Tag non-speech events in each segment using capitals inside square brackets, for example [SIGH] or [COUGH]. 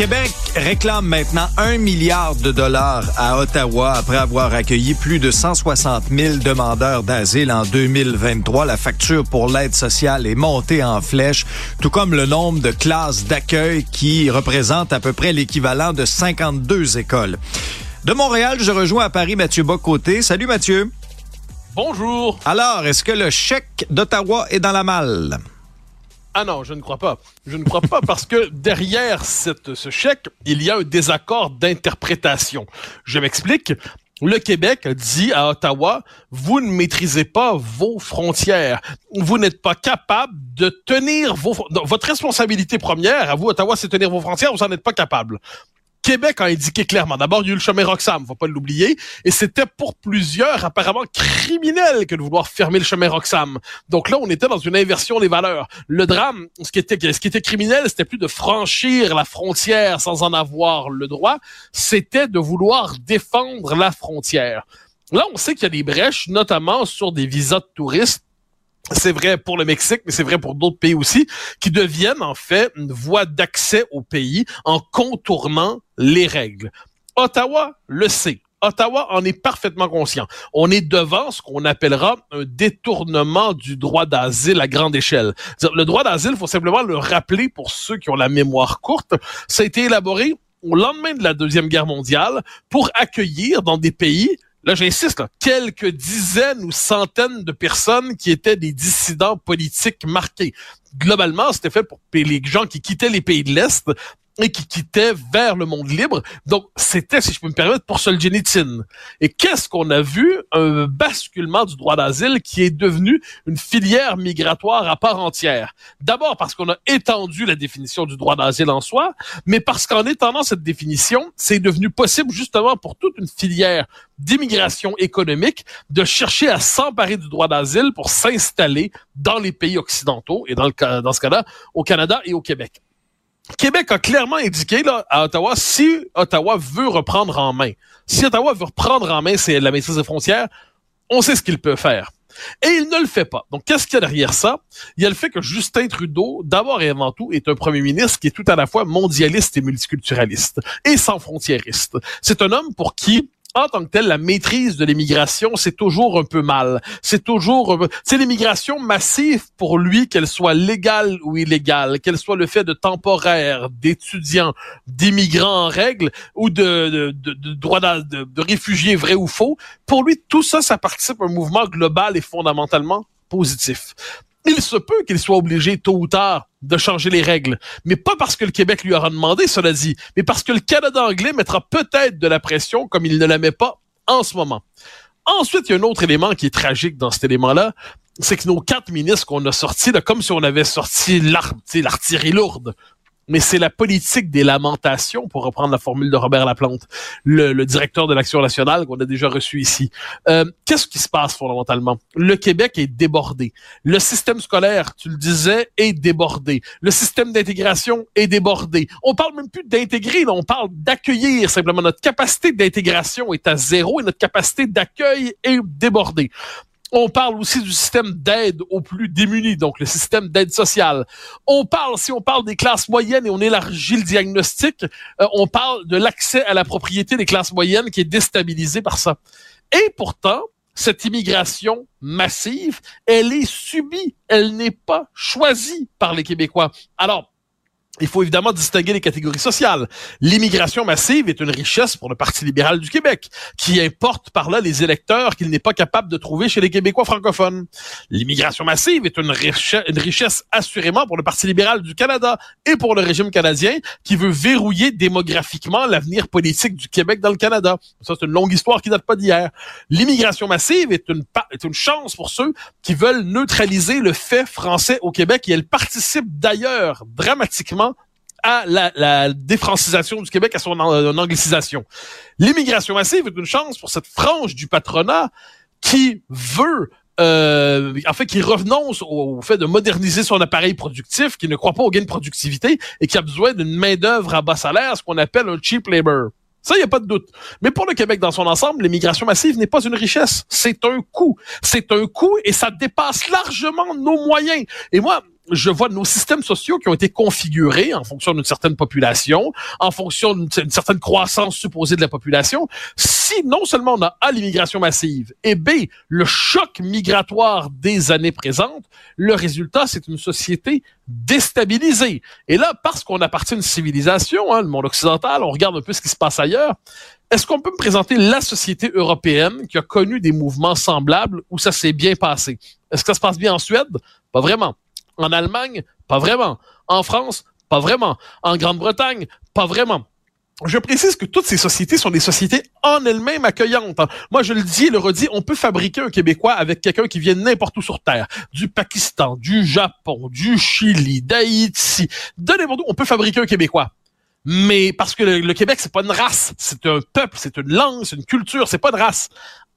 Québec réclame maintenant un milliard de dollars à Ottawa après avoir accueilli plus de 160 000 demandeurs d'asile en 2023. La facture pour l'aide sociale est montée en flèche, tout comme le nombre de classes d'accueil qui représente à peu près l'équivalent de 52 écoles. De Montréal, je rejoins à Paris Mathieu Bocoté. Salut Mathieu. Bonjour. Alors, est-ce que le chèque d'Ottawa est dans la malle? Ah non, je ne crois pas. Je ne crois pas parce que derrière ce chèque, il y a un désaccord d'interprétation. Je m'explique. Le Québec dit à Ottawa, vous ne maîtrisez pas vos frontières. Vous n'êtes pas capable de tenir vos... Votre responsabilité première, à vous, Ottawa, c'est tenir vos frontières, vous n'en êtes pas capable. Québec a indiqué clairement. D'abord, il y a eu le chemin Roxham, faut pas l'oublier, et c'était pour plusieurs apparemment criminel que de vouloir fermer le chemin Roxham. Donc là, on était dans une inversion des valeurs. Le drame, ce qui était, ce qui était criminel, c'était plus de franchir la frontière sans en avoir le droit, c'était de vouloir défendre la frontière. Là, on sait qu'il y a des brèches, notamment sur des visas de touristes c'est vrai pour le Mexique, mais c'est vrai pour d'autres pays aussi, qui deviennent en fait une voie d'accès au pays en contournant les règles. Ottawa le sait. Ottawa en est parfaitement conscient. On est devant ce qu'on appellera un détournement du droit d'asile à grande échelle. Le droit d'asile, faut simplement le rappeler pour ceux qui ont la mémoire courte, ça a été élaboré au lendemain de la Deuxième Guerre mondiale pour accueillir dans des pays là j'insiste, quelques dizaines ou centaines de personnes qui étaient des dissidents politiques marqués. Globalement, c'était fait pour les gens qui quittaient les pays de l'Est et qui quittait vers le monde libre. Donc, c'était, si je peux me permettre, pour Solzhenitsyn. Et qu'est-ce qu'on a vu? Un basculement du droit d'asile qui est devenu une filière migratoire à part entière. D'abord parce qu'on a étendu la définition du droit d'asile en soi, mais parce qu'en étendant cette définition, c'est devenu possible justement pour toute une filière d'immigration économique de chercher à s'emparer du droit d'asile pour s'installer dans les pays occidentaux et dans, le, dans ce cas-là, au Canada et au Québec. Québec a clairement indiqué là, à Ottawa, si Ottawa veut reprendre en main, si Ottawa veut reprendre en main c'est la maîtrise des frontières, on sait ce qu'il peut faire. Et il ne le fait pas. Donc, qu'est-ce qu'il y a derrière ça? Il y a le fait que Justin Trudeau, d'abord et avant tout, est un premier ministre qui est tout à la fois mondialiste et multiculturaliste et sans frontiériste. C'est un homme pour qui en tant que tel, la maîtrise de l'immigration, c'est toujours un peu mal. C'est toujours, c'est l'immigration massive pour lui, qu'elle soit légale ou illégale, qu'elle soit le fait de temporaires, d'étudiants, d'immigrants en règle ou de, de, de, droits de, de réfugiés vrais ou faux. Pour lui, tout ça, ça participe à un mouvement global et fondamentalement positif. Il se peut qu'il soit obligé tôt ou tard de changer les règles, mais pas parce que le Québec lui aura demandé, cela dit, mais parce que le Canada anglais mettra peut-être de la pression comme il ne la met pas en ce moment. Ensuite, il y a un autre élément qui est tragique dans cet élément-là, c'est que nos quatre ministres qu'on a sortis, comme si on avait sorti l'artillerie lourde, mais c'est la politique des lamentations, pour reprendre la formule de Robert Laplante, le, le directeur de l'Action nationale qu'on a déjà reçu ici. Euh, Qu'est-ce qui se passe fondamentalement? Le Québec est débordé. Le système scolaire, tu le disais, est débordé. Le système d'intégration est débordé. On parle même plus d'intégrer, on parle d'accueillir simplement. Notre capacité d'intégration est à zéro et notre capacité d'accueil est débordée. On parle aussi du système d'aide aux plus démunis, donc le système d'aide sociale. On parle, si on parle des classes moyennes et on élargit le diagnostic, euh, on parle de l'accès à la propriété des classes moyennes qui est déstabilisé par ça. Et pourtant, cette immigration massive, elle est subie, elle n'est pas choisie par les Québécois. Alors, il faut évidemment distinguer les catégories sociales. L'immigration massive est une richesse pour le Parti libéral du Québec, qui importe par là les électeurs qu'il n'est pas capable de trouver chez les Québécois francophones. L'immigration massive est une, richesse, assurément pour le Parti libéral du Canada et pour le régime canadien, qui veut verrouiller démographiquement l'avenir politique du Québec dans le Canada. Ça, c'est une longue histoire qui date pas d'hier. L'immigration massive est une, est une chance pour ceux qui veulent neutraliser le fait français au Québec et elle participe d'ailleurs dramatiquement à la, défrancisation du Québec, à son anglicisation. L'immigration massive est une chance pour cette frange du patronat qui veut euh, en fait, qui renonce au, fait de moderniser son appareil productif, qui ne croit pas au gain de productivité et qui a besoin d'une main d'œuvre à bas salaire, ce qu'on appelle un cheap labor. Ça, il n'y a pas de doute. Mais pour le Québec dans son ensemble, l'immigration massive n'est pas une richesse. C'est un coût. C'est un coût et ça dépasse largement nos moyens. Et moi, je vois nos systèmes sociaux qui ont été configurés en fonction d'une certaine population, en fonction d'une certaine croissance supposée de la population. Si non seulement on a A, l'immigration massive, et B, le choc migratoire des années présentes, le résultat, c'est une société déstabilisée. Et là, parce qu'on appartient à une civilisation, hein, le monde occidental, on regarde un peu ce qui se passe ailleurs, est-ce qu'on peut me présenter la société européenne qui a connu des mouvements semblables où ça s'est bien passé? Est-ce que ça se passe bien en Suède? Pas vraiment. En Allemagne, pas vraiment. En France, pas vraiment. En Grande-Bretagne, pas vraiment. Je précise que toutes ces sociétés sont des sociétés en elles-mêmes accueillantes. Moi, je le dis et le redis, on peut fabriquer un Québécois avec quelqu'un qui vient n'importe où sur Terre. Du Pakistan, du Japon, du Chili, d'Haïti. De n'importe où, on peut fabriquer un Québécois. Mais parce que le, le Québec, c'est pas une race, c'est un peuple, c'est une langue, c'est une culture, c'est pas de race.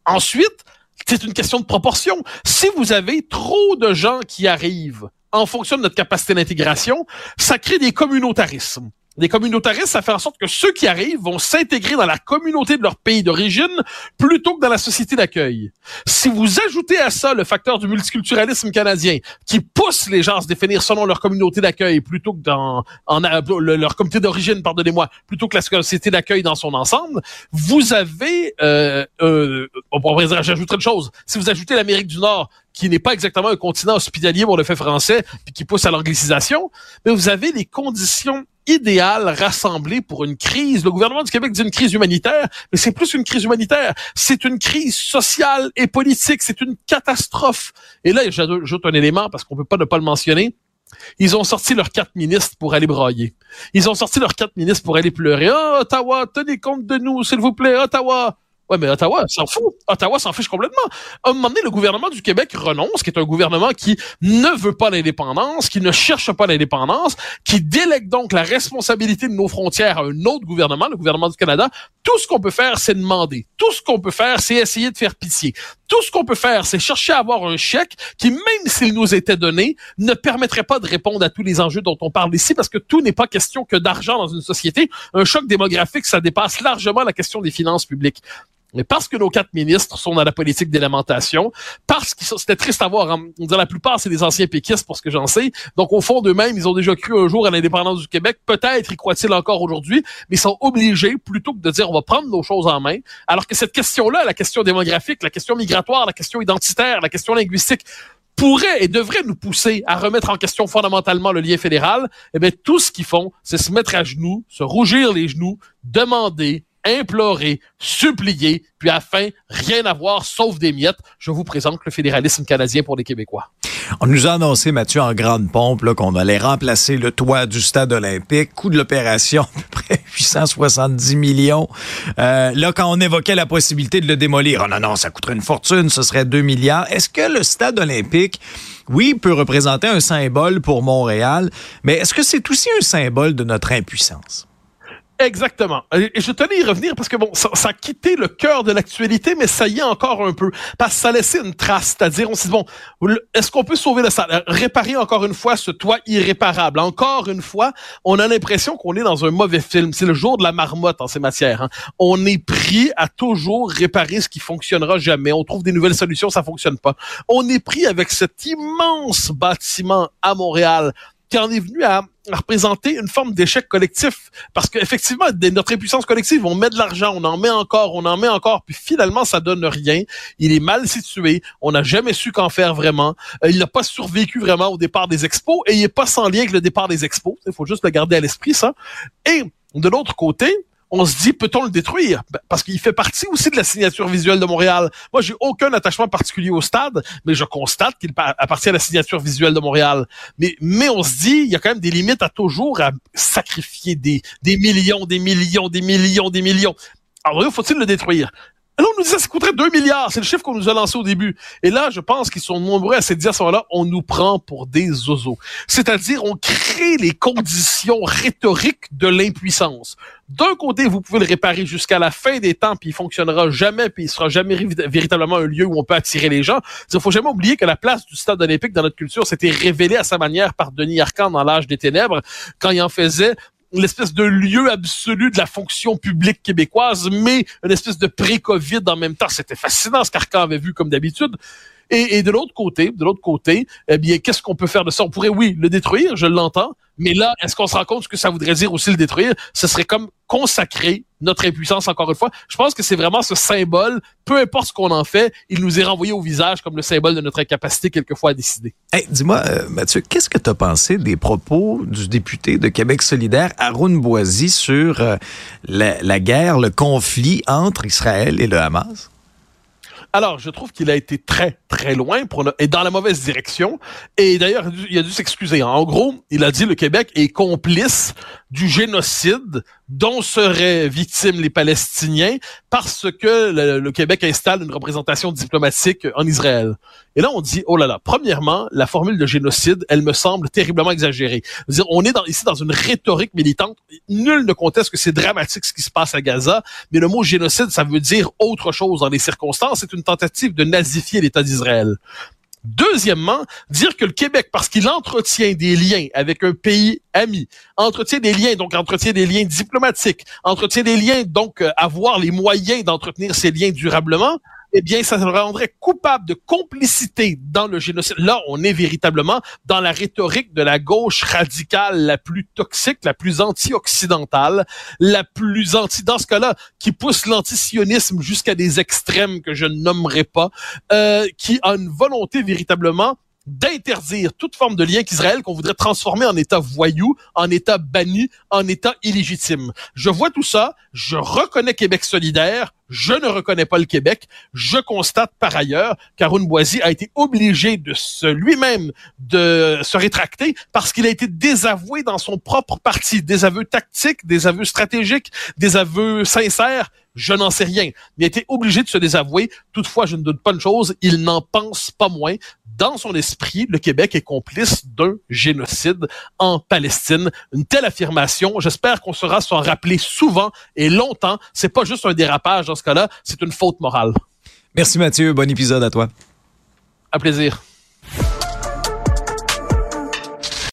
Ensuite, c'est une question de proportion. Si vous avez trop de gens qui arrivent en fonction de notre capacité d'intégration, ça crée des communautarismes. Les communautaristes, ça fait en sorte que ceux qui arrivent vont s'intégrer dans la communauté de leur pays d'origine plutôt que dans la société d'accueil. Si vous ajoutez à ça le facteur du multiculturalisme canadien qui pousse les gens à se définir selon leur communauté d'accueil plutôt que dans leur communauté d'origine, pardonnez-moi, plutôt que la société d'accueil dans son ensemble, vous avez, euh, euh, j'ajouterai une chose, si vous ajoutez l'Amérique du Nord qui n'est pas exactement un continent hospitalier pour le fait français, puis qui pousse à l'anglicisation, mais vous avez les conditions idéales rassemblées pour une crise. Le gouvernement du Québec dit une crise humanitaire, mais c'est plus une crise humanitaire. C'est une crise sociale et politique. C'est une catastrophe. Et là, j'ajoute un élément parce qu'on peut pas ne pas le mentionner. Ils ont sorti leurs quatre ministres pour aller brailler. Ils ont sorti leurs quatre ministres pour aller pleurer. Ah, Ottawa, tenez compte de nous, s'il vous plaît, Ottawa. Ouais, mais Ottawa s'en fout. Ottawa s'en fiche complètement. À un moment donné, le gouvernement du Québec renonce, qui est un gouvernement qui ne veut pas l'indépendance, qui ne cherche pas l'indépendance, qui délègue donc la responsabilité de nos frontières à un autre gouvernement, le gouvernement du Canada. Tout ce qu'on peut faire, c'est demander. Tout ce qu'on peut faire, c'est essayer de faire pitié. Tout ce qu'on peut faire, c'est chercher à avoir un chèque qui, même s'il nous était donné, ne permettrait pas de répondre à tous les enjeux dont on parle ici, parce que tout n'est pas question que d'argent dans une société. Un choc démographique, ça dépasse largement la question des finances publiques. Mais parce que nos quatre ministres sont dans la politique d'élémentation, parce que c'était triste à voir, hein. on dit la plupart c'est des anciens péquistes pour ce que j'en sais, donc au fond d'eux-mêmes, ils ont déjà cru un jour à l'indépendance du Québec, peut-être y croient-ils encore aujourd'hui, mais ils sont obligés, plutôt que de dire on va prendre nos choses en main, alors que cette question-là, la question démographique, la question migratoire, la question identitaire, la question linguistique, pourrait et devrait nous pousser à remettre en question fondamentalement le lien fédéral, eh bien, tout ce qu'ils font, c'est se mettre à genoux, se rougir les genoux, demander, implorer, supplier, puis afin rien avoir sauf des miettes, je vous présente le fédéralisme canadien pour les Québécois. On nous a annoncé, Mathieu, en grande pompe, qu'on allait remplacer le toit du stade olympique. Coût de l'opération, [LAUGHS] à peu près 870 millions. Euh, là, quand on évoquait la possibilité de le démolir, oh non, non, ça coûterait une fortune, ce serait 2 milliards. Est-ce que le stade olympique, oui, peut représenter un symbole pour Montréal, mais est-ce que c'est aussi un symbole de notre impuissance? Exactement. Et je tenais à y revenir parce que bon, ça, ça le cœur de l'actualité, mais ça y est encore un peu. Parce que ça a laissé une trace. C'est-à-dire, on s'est dit, bon, est-ce qu'on peut sauver le stade? Réparer encore une fois ce toit irréparable. Encore une fois, on a l'impression qu'on est dans un mauvais film. C'est le jour de la marmotte en ces matières. Hein. On est pris à toujours réparer ce qui fonctionnera jamais. On trouve des nouvelles solutions, ça fonctionne pas. On est pris avec cet immense bâtiment à Montréal qui en est venu à, représenter une forme d'échec collectif. Parce qu'effectivement, notre impuissance collective, on met de l'argent, on en met encore, on en met encore, puis finalement, ça donne rien. Il est mal situé, on n'a jamais su qu'en faire vraiment. Euh, il n'a pas survécu vraiment au départ des expos, et il n'est pas sans lien avec le départ des expos. Il faut juste le garder à l'esprit, ça. Et de l'autre côté, on se dit, peut-on le détruire? Ben, parce qu'il fait partie aussi de la signature visuelle de Montréal. Moi, j'ai aucun attachement particulier au stade, mais je constate qu'il appartient à la signature visuelle de Montréal. Mais, mais on se dit, il y a quand même des limites à toujours à sacrifier des, des millions, des millions, des millions, des millions. Alors, faut-il le détruire? Alors, on nous disait que ça coûterait 2 milliards. C'est le chiffre qu'on nous a lancé au début. Et là, je pense qu'ils sont nombreux à se dire à ce moment-là, on nous prend pour des oiseaux. C'est-à-dire, on crée les conditions rhétoriques de l'impuissance. D'un côté, vous pouvez le réparer jusqu'à la fin des temps, puis il fonctionnera jamais, puis il sera jamais véritablement un lieu où on peut attirer les gens. Il faut jamais oublier que la place du stade olympique dans notre culture s'était révélée à sa manière par Denis Arcand dans l'âge des ténèbres, quand il en faisait l'espèce de lieu absolu de la fonction publique québécoise, mais une espèce de pré-Covid en même temps. C'était fascinant ce qu'Arcan avait vu comme d'habitude. Et, de l'autre côté, de l'autre côté, eh bien, qu'est-ce qu'on peut faire de ça? On pourrait, oui, le détruire, je l'entends, mais là, est-ce qu'on se rend compte ce que ça voudrait dire aussi le détruire? Ce serait comme consacrer notre impuissance encore une fois. Je pense que c'est vraiment ce symbole, peu importe ce qu'on en fait, il nous est renvoyé au visage comme le symbole de notre incapacité quelquefois à décider. Dis-moi, euh, Mathieu, qu'est-ce que tu as pensé des propos du député de Québec solidaire, Arun Boisy, sur euh, la guerre, le conflit entre Israël et le Hamas? Alors, je trouve qu'il a été très, très loin et dans la mauvaise direction. Et d'ailleurs, il a dû s'excuser. En gros, il a dit le Québec est complice du génocide dont seraient victimes les Palestiniens parce que le, Québec installe une représentation diplomatique en Israël. Et là, on dit, oh là là, premièrement, la formule de génocide, elle me semble terriblement exagérée. -dire, on est ici dans une rhétorique militante. Nul ne conteste que c'est dramatique ce qui se passe à Gaza, mais le mot génocide, ça veut dire autre chose dans les circonstances. C'est une tentative de nazifier l'État d'Israël. Deuxièmement, dire que le Québec, parce qu'il entretient des liens avec un pays ami, entretient des liens, donc entretient des liens diplomatiques, entretient des liens, donc euh, avoir les moyens d'entretenir ces liens durablement, eh bien, ça rendrait coupable de complicité dans le génocide. Là, on est véritablement dans la rhétorique de la gauche radicale la plus toxique, la plus anti-occidentale, la plus anti, dans ce cas-là, qui pousse l'antisionisme jusqu'à des extrêmes que je ne nommerai pas, euh, qui a une volonté véritablement d'interdire toute forme de lien qu'Israël qu'on voudrait transformer en État voyou, en État banni, en État illégitime. Je vois tout ça, je reconnais Québec solidaire, je ne reconnais pas le Québec. Je constate par ailleurs qu'Arun Boisy a été obligé de se lui-même de se rétracter parce qu'il a été désavoué dans son propre parti. Des aveux tactiques, des aveux stratégiques, des aveux sincères. Je n'en sais rien. Il a été obligé de se désavouer. Toutefois, je ne doute pas une chose, il n'en pense pas moins dans son esprit, le Québec est complice d'un génocide en Palestine. Une telle affirmation, j'espère qu'on sera s'en rappeler souvent et longtemps. C'est pas juste un dérapage dans ce cas-là, c'est une faute morale. Merci Mathieu, bon épisode à toi. À plaisir.